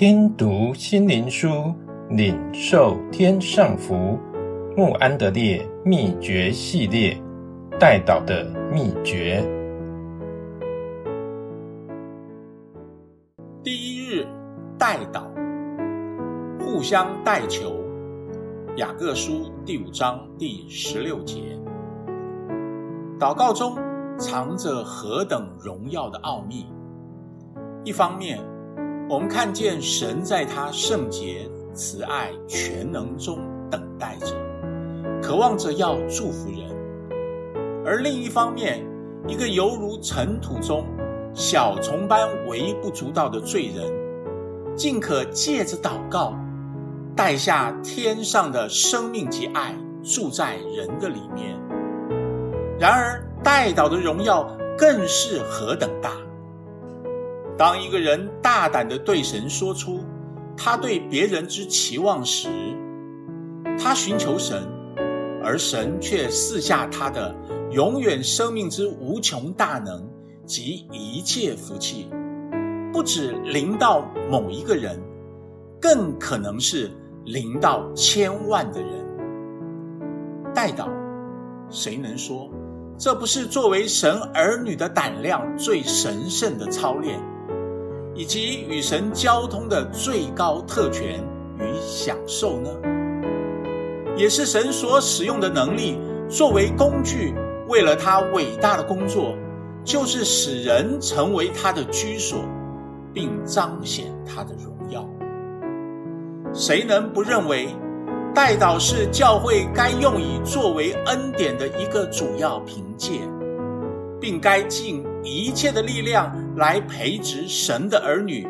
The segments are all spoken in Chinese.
听读心灵书，领受天上福。穆安德烈秘诀系列，代祷的秘诀。第一日，代祷，互相代求。雅各书第五章第十六节。祷告中藏着何等荣耀的奥秘！一方面，我们看见神在他圣洁、慈爱、全能中等待着，渴望着要祝福人；而另一方面，一个犹如尘土中小虫般微不足道的罪人，竟可借着祷告，带下天上的生命及爱，住在人的里面。然而，代祷的荣耀更是何等大！当一个人大胆的对神说出他对别人之期望时，他寻求神，而神却赐下他的永远生命之无穷大能及一切福气，不止临到某一个人，更可能是临到千万的人。代祷，谁能说这不是作为神儿女的胆量最神圣的操练？以及与神交通的最高特权与享受呢？也是神所使用的能力，作为工具，为了他伟大的工作，就是使人成为他的居所，并彰显他的荣耀。谁能不认为，代祷是教会该用以作为恩典的一个主要凭借，并该尽一切的力量来培植神的儿女，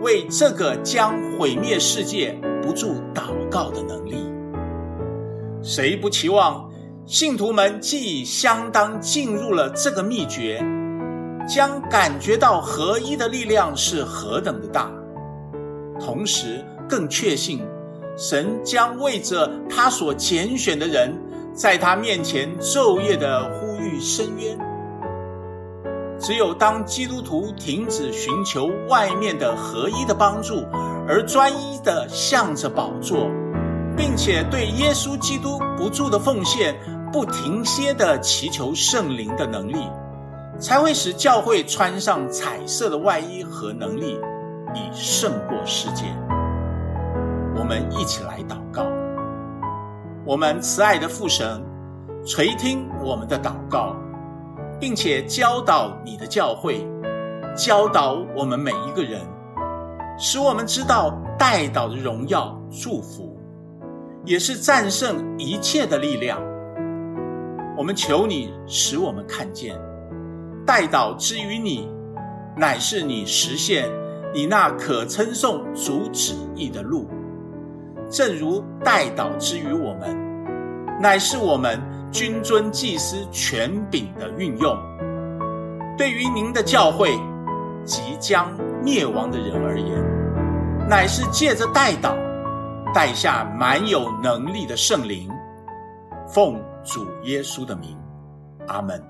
为这个将毁灭世界不住祷告的能力。谁不期望信徒们既相当进入了这个秘诀，将感觉到合一的力量是何等的大，同时更确信神将为着他所拣选的人，在他面前昼夜的呼吁深渊。只有当基督徒停止寻求外面的合一的帮助，而专一的向着宝座，并且对耶稣基督不住的奉献，不停歇地祈求圣灵的能力，才会使教会穿上彩色的外衣和能力，以胜过世界。我们一起来祷告，我们慈爱的父神，垂听我们的祷告。并且教导你的教会，教导我们每一个人，使我们知道代祷的荣耀、祝福，也是战胜一切的力量。我们求你使我们看见，代祷之于你，乃是你实现你那可称颂主旨意的路；正如代祷之于我们，乃是我们。君尊祭司权柄的运用，对于您的教会即将灭亡的人而言，乃是借着代祷，带下满有能力的圣灵，奉主耶稣的名，阿门。